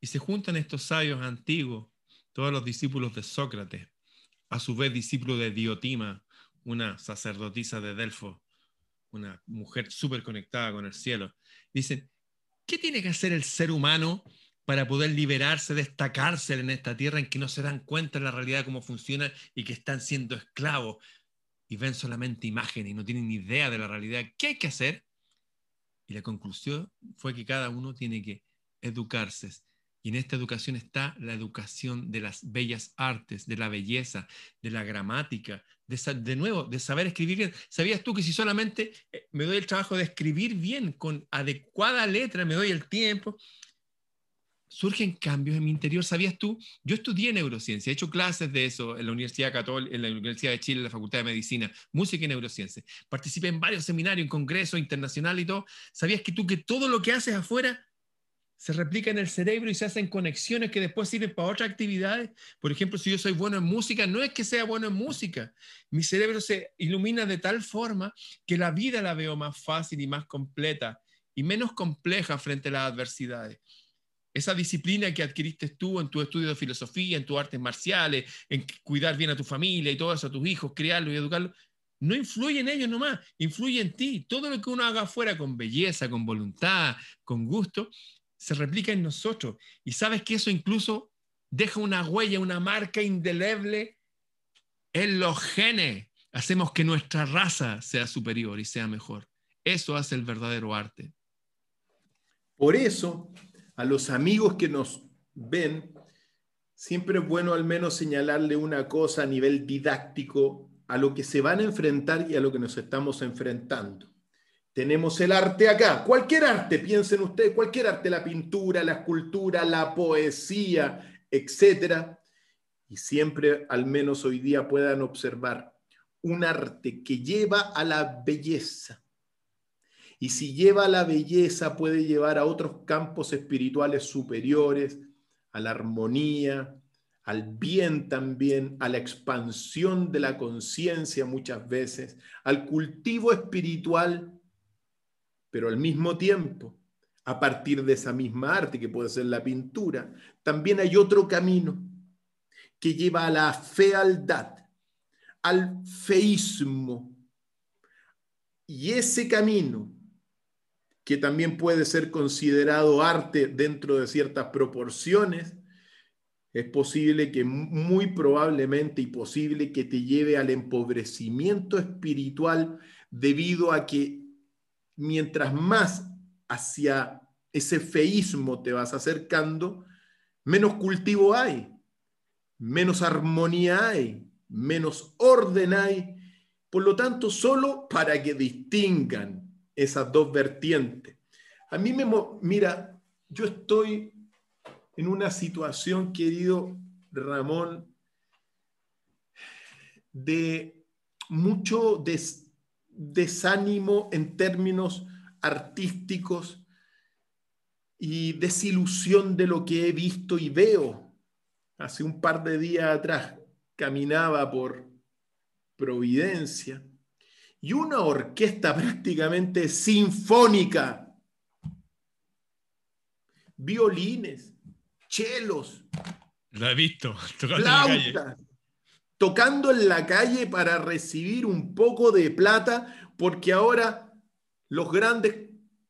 Y se juntan estos sabios antiguos, todos los discípulos de Sócrates, a su vez discípulos de Diotima, una sacerdotisa de Delfos, una mujer súper conectada con el cielo. Dicen, ¿qué tiene que hacer el ser humano para poder liberarse de esta cárcel en esta tierra en que no se dan cuenta de la realidad, cómo funciona y que están siendo esclavos y ven solamente imágenes y no tienen ni idea de la realidad. ¿Qué hay que hacer? Y la conclusión fue que cada uno tiene que educarse. Y en esta educación está la educación de las bellas artes, de la belleza, de la gramática, de, de nuevo, de saber escribir bien. ¿Sabías tú que si solamente eh, me doy el trabajo de escribir bien, con adecuada letra, me doy el tiempo, surgen cambios en mi interior. ¿Sabías tú? Yo estudié neurociencia, he hecho clases de eso en la Universidad Católica, en la Universidad de Chile, en la Facultad de Medicina, música y neurociencia. Participé en varios seminarios, en congresos internacionales y todo. ¿Sabías que tú que todo lo que haces afuera se replica en el cerebro y se hacen conexiones que después sirven para otras actividades? Por ejemplo, si yo soy bueno en música, no es que sea bueno en música. Mi cerebro se ilumina de tal forma que la vida la veo más fácil y más completa y menos compleja frente a las adversidades esa disciplina que adquiriste tú en tu estudio de filosofía, en tus artes marciales, en cuidar bien a tu familia y todo eso, a tus hijos, criarlos y educarlos, no influye en ellos nomás, influye en ti. Todo lo que uno haga afuera con belleza, con voluntad, con gusto, se replica en nosotros. Y sabes que eso incluso deja una huella, una marca indeleble en los genes. Hacemos que nuestra raza sea superior y sea mejor. Eso hace el verdadero arte. Por eso a los amigos que nos ven, siempre es bueno al menos señalarle una cosa a nivel didáctico a lo que se van a enfrentar y a lo que nos estamos enfrentando. Tenemos el arte acá, cualquier arte, piensen ustedes, cualquier arte, la pintura, la escultura, la poesía, etcétera. Y siempre, al menos hoy día, puedan observar un arte que lleva a la belleza, y si lleva la belleza, puede llevar a otros campos espirituales superiores, a la armonía, al bien también, a la expansión de la conciencia muchas veces, al cultivo espiritual, pero al mismo tiempo, a partir de esa misma arte que puede ser la pintura, también hay otro camino que lleva a la fealdad, al feísmo. Y ese camino que también puede ser considerado arte dentro de ciertas proporciones, es posible que muy probablemente y posible que te lleve al empobrecimiento espiritual debido a que mientras más hacia ese feísmo te vas acercando, menos cultivo hay, menos armonía hay, menos orden hay. Por lo tanto, solo para que distingan esas dos vertientes. A mí me, mira, yo estoy en una situación, querido Ramón, de mucho desánimo en términos artísticos y desilusión de lo que he visto y veo. Hace un par de días atrás caminaba por Providencia y una orquesta prácticamente sinfónica. Violines, chelos. Lo he visto. [laughs] Flautas, tocando en la calle para recibir un poco de plata, porque ahora los grandes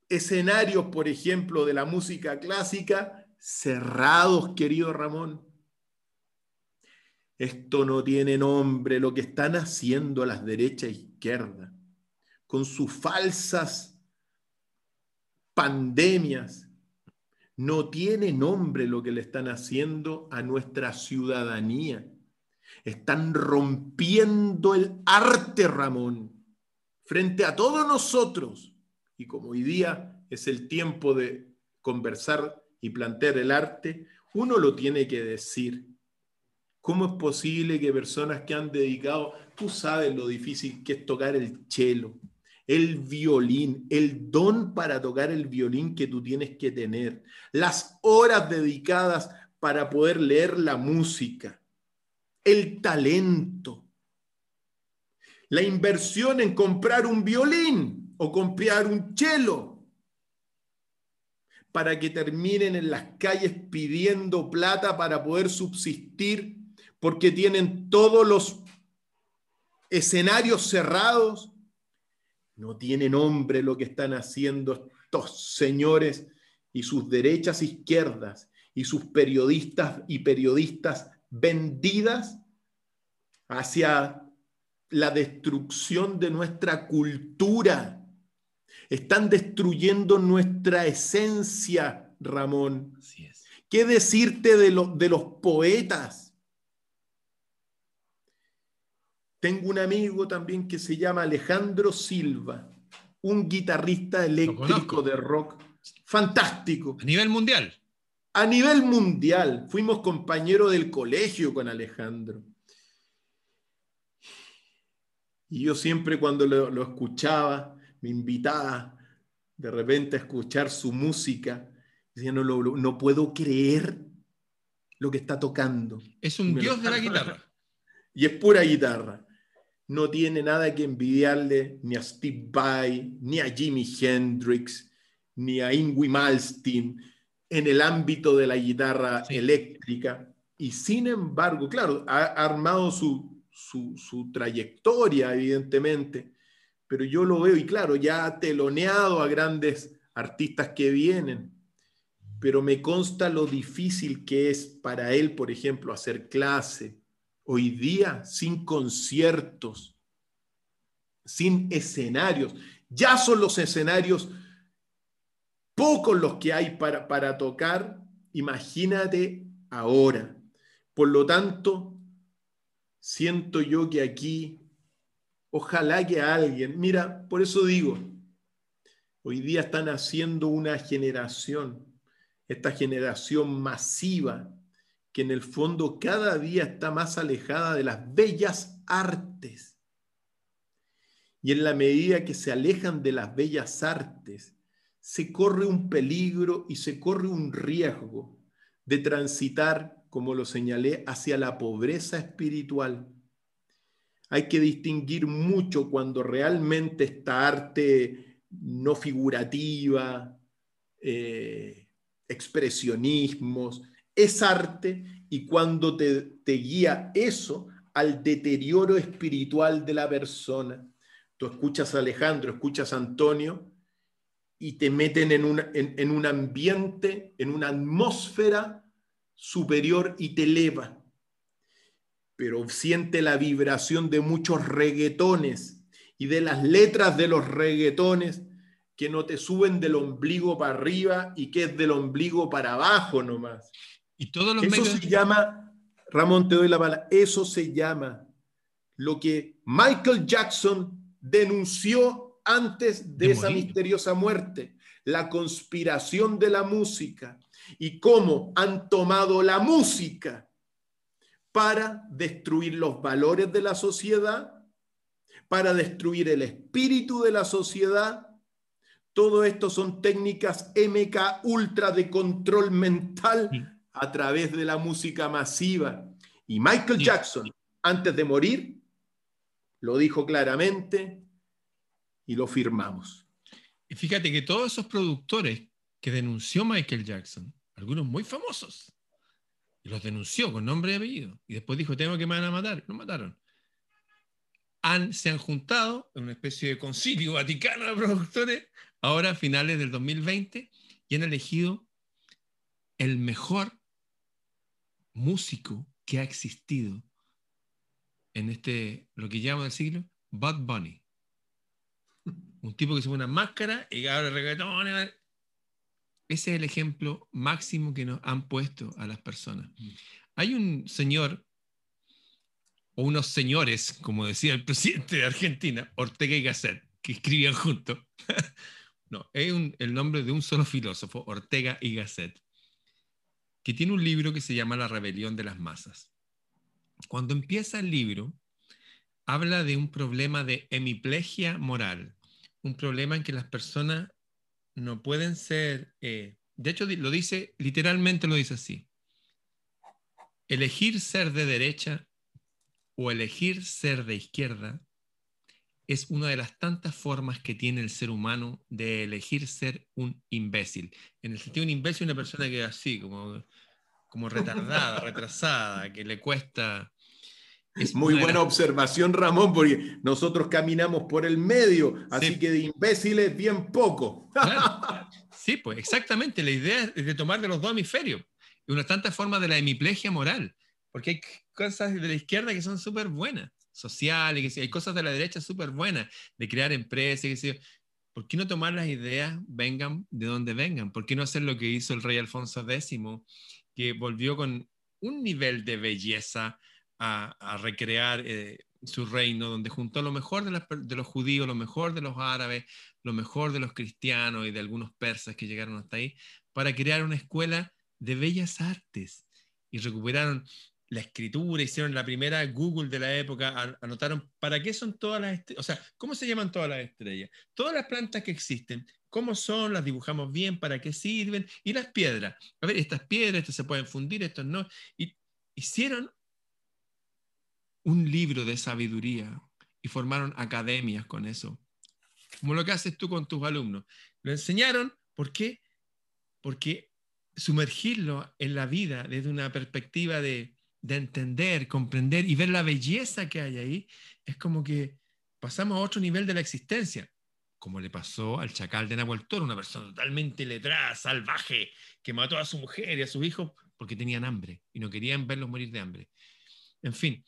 escenarios, por ejemplo, de la música clásica, cerrados, querido Ramón. Esto no tiene nombre, lo que están haciendo las derechas e izquierdas, con sus falsas pandemias. No tiene nombre lo que le están haciendo a nuestra ciudadanía. Están rompiendo el arte, Ramón, frente a todos nosotros. Y como hoy día es el tiempo de conversar y plantear el arte, uno lo tiene que decir ¿Cómo es posible que personas que han dedicado, tú sabes lo difícil que es tocar el cello, el violín, el don para tocar el violín que tú tienes que tener, las horas dedicadas para poder leer la música, el talento, la inversión en comprar un violín o comprar un cello para que terminen en las calles pidiendo plata para poder subsistir porque tienen todos los escenarios cerrados. No tiene nombre lo que están haciendo estos señores y sus derechas e izquierdas, y sus periodistas y periodistas vendidas hacia la destrucción de nuestra cultura. Están destruyendo nuestra esencia, Ramón. ¿Qué decirte de, de los poetas? Tengo un amigo también que se llama Alejandro Silva, un guitarrista eléctrico de rock fantástico. A nivel mundial. A nivel mundial. Fuimos compañeros del colegio con Alejandro. Y yo siempre cuando lo, escuchaba, me invitaba de repente a escuchar su música. Decía, no, no puedo creer lo que está tocando. Es un dios de la [laughs] guitarra. Y es pura guitarra. No tiene nada que envidiarle ni a Steve Vai, ni a Jimi Hendrix, ni a Ingui Malmsteen en el ámbito de la guitarra eléctrica. Y sin embargo, claro, ha armado su, su, trayectoria, evidentemente, pero yo lo veo y claro, ya ha teloneado a grandes artistas que vienen, pero me consta lo difícil que es para él, por ejemplo, hacer clase hoy día sin conciertos, sin escenarios. Ya son los escenarios pocos los que hay para, para tocar, imagínate ahora. Por lo tanto, siento yo que aquí, ojalá que alguien, mira, por eso digo, hoy día están haciendo una generación, esta generación masiva, que en el fondo cada día está más alejada de las bellas artes. Y en la medida que se alejan de las bellas artes, se corre un peligro y se corre un riesgo de transitar como lo señalé, hacia la pobreza espiritual. Hay que distinguir mucho cuando realmente esta arte no figurativa, eh, expresionismos, es arte y cuando te, guía eso al deterioro espiritual de la persona. Tú escuchas a Alejandro, escuchas a Antonio y te meten en un, en un ambiente, en una atmósfera superior y te eleva. Pero siente la vibración de muchos reggaetones y de las letras de los reggaetones que no te suben del ombligo para arriba y que es del ombligo para abajo nomás. Y todos los eso se llama, Ramón, te doy la bala, eso se llama lo que Michael Jackson denunció antes de esa misteriosa muerte, la conspiración de la música y cómo han tomado la música para destruir los valores de la sociedad, para destruir el espíritu de la sociedad. Todo esto son técnicas MK ultra de control mental a través de la música masiva. Y Michael Jackson, antes de morir, lo dijo claramente y lo firmamos. Y fíjate que todos esos productores que denunció Michael Jackson, algunos muy famosos, y los denunció con nombre y apellido, y después dijo, tengo que me van a matar, no mataron. Han, se han juntado en una especie de concilio vaticano de productores, ahora a finales del 2020, y han elegido el mejor músico que ha existido en este, lo que llaman el siglo, Bud Bunny. Un tipo que se pone una máscara y ahora reggaetón, ese es el ejemplo máximo que nos han puesto a las personas. Hay un señor, o unos señores, como decía el presidente de Argentina, Ortega y Gasset, que escribían juntos. [laughs] no, es el nombre de un solo filósofo, Ortega y Gasset, que tiene un libro que se llama La rebelión de las masas. Cuando empieza el libro, habla de un problema de hemiplegia moral, un problema en que las personas no pueden ser, eh, de hecho lo dice, literalmente lo dice así, elegir ser de derecha o elegir ser de izquierda es una de las tantas formas que tiene el ser humano de elegir ser un imbécil. En el sentido de un imbécil, una persona que es así, como, como retardada, retrasada, que le cuesta es muy buena observación, Ramón, porque nosotros caminamos por el medio, así que de imbéciles bien poco. [laughs] Sí, pues exactamente. La idea es de tomar de los dos hemisferios. una tanta forma de la hemiplegia moral, porque hay cosas de la izquierda que son súper buenas, sociales, que hay cosas de la derecha súper buenas, de crear empresas, que ¿Por qué no tomar las ideas, vengan de donde vengan? ¿Por qué no hacer lo que hizo el rey Alfonso X, que volvió con un nivel de belleza a, recrear eh, su reino, donde juntó lo mejor de, los judíos, lo mejor de los árabes, lo mejor de los cristianos y de algunos persas que llegaron hasta ahí, para crear una escuela de bellas artes. Y recuperaron la escritura, hicieron la primera Google de la época, anotaron para qué son todas las estrellas, o sea, cómo se llaman todas las estrellas, todas las plantas que existen, cómo son, las dibujamos bien, para qué sirven, y las piedras. A ver, estas piedras, estas se pueden fundir, estas no. Y hicieron un libro de sabiduría y formaron academias con eso. Como lo que haces tú con tus alumnos. Lo enseñaron, ¿por qué? Porque sumergirlo en la vida desde una perspectiva de, entender, comprender y ver la belleza que hay ahí, es como que pasamos a otro nivel de la existencia, como le pasó al chacal de Nahuel Toro, una persona totalmente letrada, salvaje, que mató a su mujer y a sus hijos porque tenían hambre y no querían verlos morir de hambre. En fin,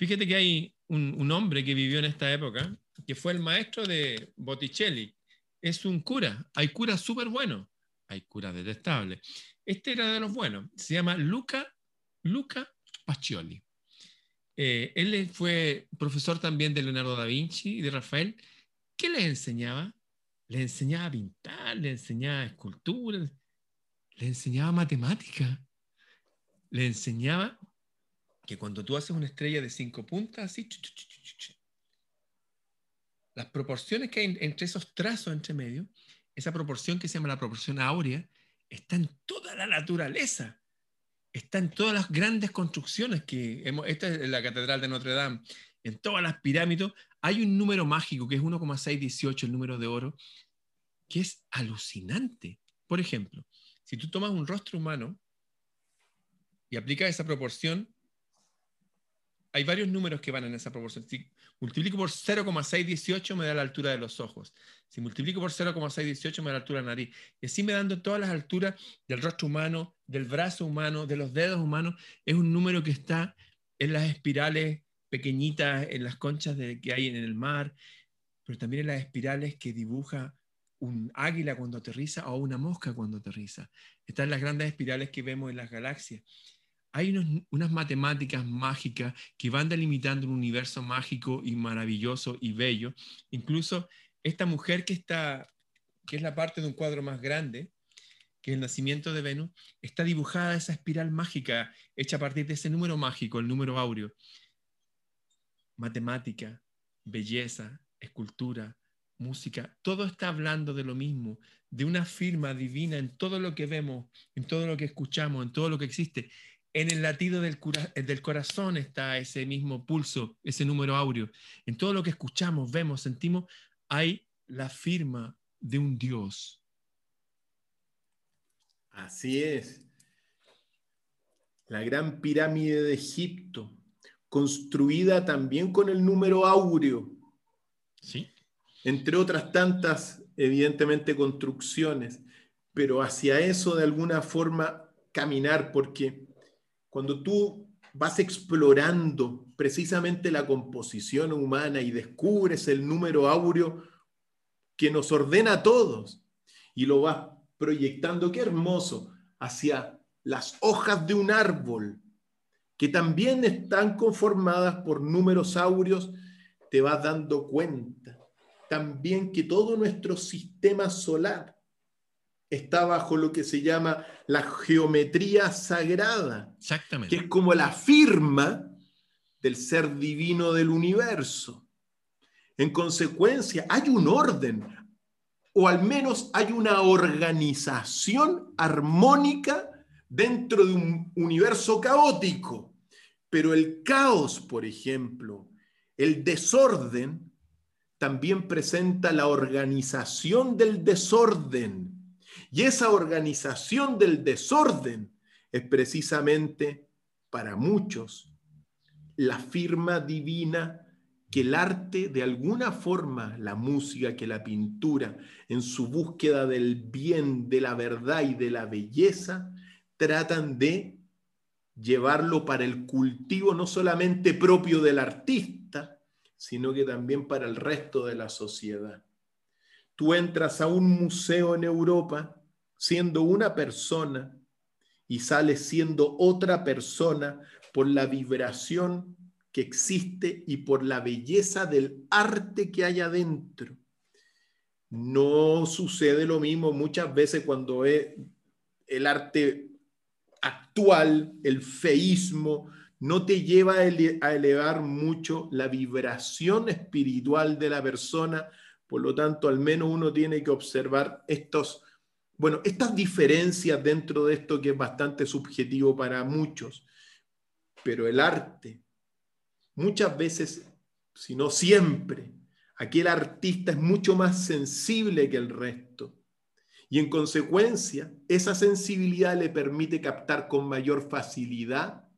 Fíjate que hay un, hombre que vivió en esta época, que fue el maestro de Botticelli. Es un cura. Hay curas súper buenos, hay curas detestables. Este era de los buenos. Se llama Luca, Luca Pacioli. Eh, él fue profesor también de Leonardo da Vinci y de Rafael. ¿Qué les enseñaba? Le enseñaba pintar, le enseñaba escultura, le enseñaba matemática, le enseñaba que cuando tú haces una estrella de cinco puntas, así, las proporciones que hay entre esos trazos entre medio, esa proporción que se llama la proporción áurea, está en toda la naturaleza, está en todas las grandes construcciones que hemos, esta es la Catedral de Notre Dame, en todas las pirámides, hay un número mágico que es 1,618, el número de oro, que es alucinante. Por ejemplo, si tú tomas un rostro humano y aplicas esa proporción, hay varios números que van en esa proporción. Si multiplico por 0,618 me da la altura de los ojos. Si multiplico por 0,618 me da la altura de la nariz. Y así me dando todas las alturas del rostro humano, del brazo humano, de los dedos humanos. Es un número que está en las espirales pequeñitas, en las conchas que hay en el mar, pero también en las espirales que dibuja un águila cuando aterriza o una mosca cuando aterriza. Están las grandes espirales que vemos en las galaxias hay unas matemáticas mágicas que van delimitando un universo mágico y maravilloso y bello. Incluso esta mujer que está, que es la parte de un cuadro más grande, que es el nacimiento de Venus, está dibujada esa espiral mágica hecha a partir de ese número mágico, el número áureo. Matemática, belleza, escultura, música, todo está hablando de lo mismo, de una firma divina en todo lo que vemos, en todo lo que escuchamos, en todo lo que existe en el latido del, del, corazón está ese mismo pulso, ese número áureo. En todo lo que escuchamos, vemos, sentimos, hay la firma de un Dios. Así es. La gran pirámide de Egipto, construida también con el número áureo. Sí. Entre otras tantas, evidentemente, construcciones. Pero hacia eso, de alguna forma, caminar, porque cuando tú vas explorando precisamente la composición humana y descubres el número áureo que nos ordena a todos y lo vas proyectando, qué hermoso, hacia las hojas de un árbol, que también están conformadas por números áureos, te vas dando cuenta también que todo nuestro sistema solar está bajo lo que se llama la geometría sagrada, Exactamente. que es como la firma del ser divino del universo. En consecuencia, hay un orden, o al menos hay una organización armónica dentro de un universo caótico. Pero el caos, por ejemplo, el desorden, también presenta la organización del desorden y esa organización del desorden es precisamente para muchos la firma divina que el arte de alguna forma, la música, que la pintura, en su búsqueda del bien, de la verdad y de la belleza, tratan de llevarlo para el cultivo no solamente propio del artista, sino que también para el resto de la sociedad. Tú entras a un museo en Europa siendo una persona y sales siendo otra persona por la vibración que existe y por la belleza del arte que hay adentro. No sucede lo mismo muchas veces cuando es el arte actual, el feísmo, no te lleva a elevar mucho la vibración espiritual de la persona. Por lo tanto, al menos uno tiene que observar estos, bueno, estas diferencias dentro de esto que es bastante subjetivo para muchos. Pero el arte, muchas veces, si no siempre, aquel artista es mucho más sensible que el resto. Y en consecuencia, esa sensibilidad le permite captar con mayor facilidad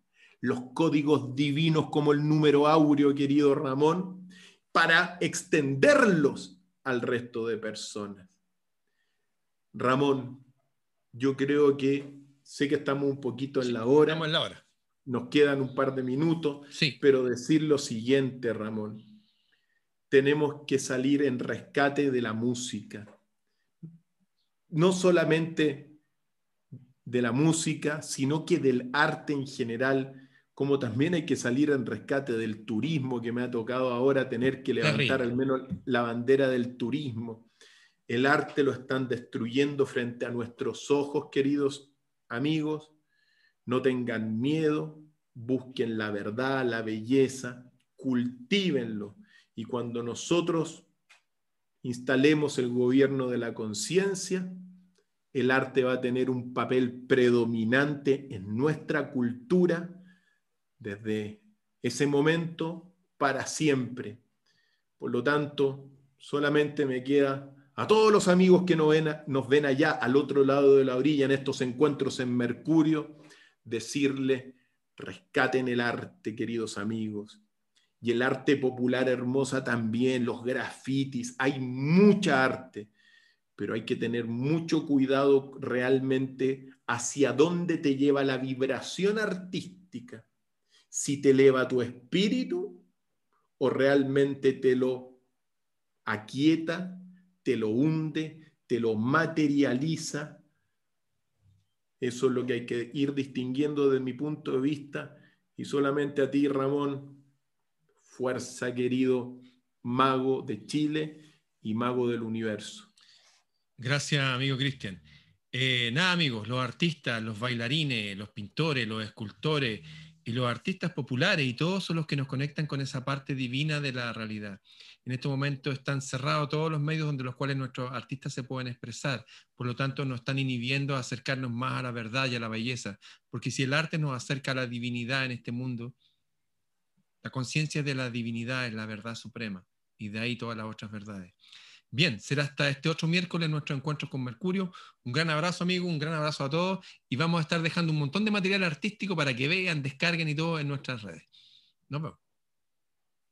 los códigos divinos como el número áureo, querido Ramón, para extenderlos al resto de personas. Ramón, yo creo que sé que estamos un poquito en la hora. Estamos en la hora. Nos quedan un par de minutos, sí. pero decir lo siguiente, Ramón. Tenemos que salir en rescate de la música no solamente de la música, sino que del arte en general, como también hay que salir en rescate del turismo, que me ha tocado ahora tener que levantar al menos la bandera del turismo. El arte lo están destruyendo frente a nuestros ojos, queridos amigos. No tengan miedo, busquen la verdad, la belleza, cultívenlo. Y cuando nosotros instalemos el gobierno de la conciencia, el arte va a tener un papel predominante en nuestra cultura desde ese momento para siempre. Por lo tanto, solamente me queda a todos los amigos que nos ven, allá al otro lado de la orilla en estos encuentros en Mercurio, decirle, rescaten el arte, queridos amigos, y el arte popular hermosa también, los grafitis, hay mucha arte, pero hay que tener mucho cuidado realmente hacia dónde te lleva la vibración artística, si te eleva tu espíritu o realmente te lo aquieta, te lo hunde, te lo materializa. Eso es lo que hay que ir distinguiendo desde mi punto de vista y solamente a ti, Ramón, fuerza querido mago de Chile y mago del universo. Gracias, amigo Cristian. Eh, nada, amigos, los artistas, los bailarines, los pintores, los escultores y los artistas populares y todos son los que nos conectan con esa parte divina de la realidad. En este momento están cerrados todos los medios donde los cuales nuestros artistas se pueden expresar, por lo tanto nos están inhibiendo a acercarnos más a la verdad y a la belleza, porque si el arte nos acerca a la divinidad en este mundo, la conciencia de la divinidad es la verdad suprema y de ahí todas las otras verdades. Bien, será hasta este otro miércoles nuestro encuentro con Mercurio. Un gran abrazo, amigo, un gran abrazo a todos y vamos a estar dejando un montón de material artístico para que vean, descarguen y todo en nuestras redes. Nos vemos.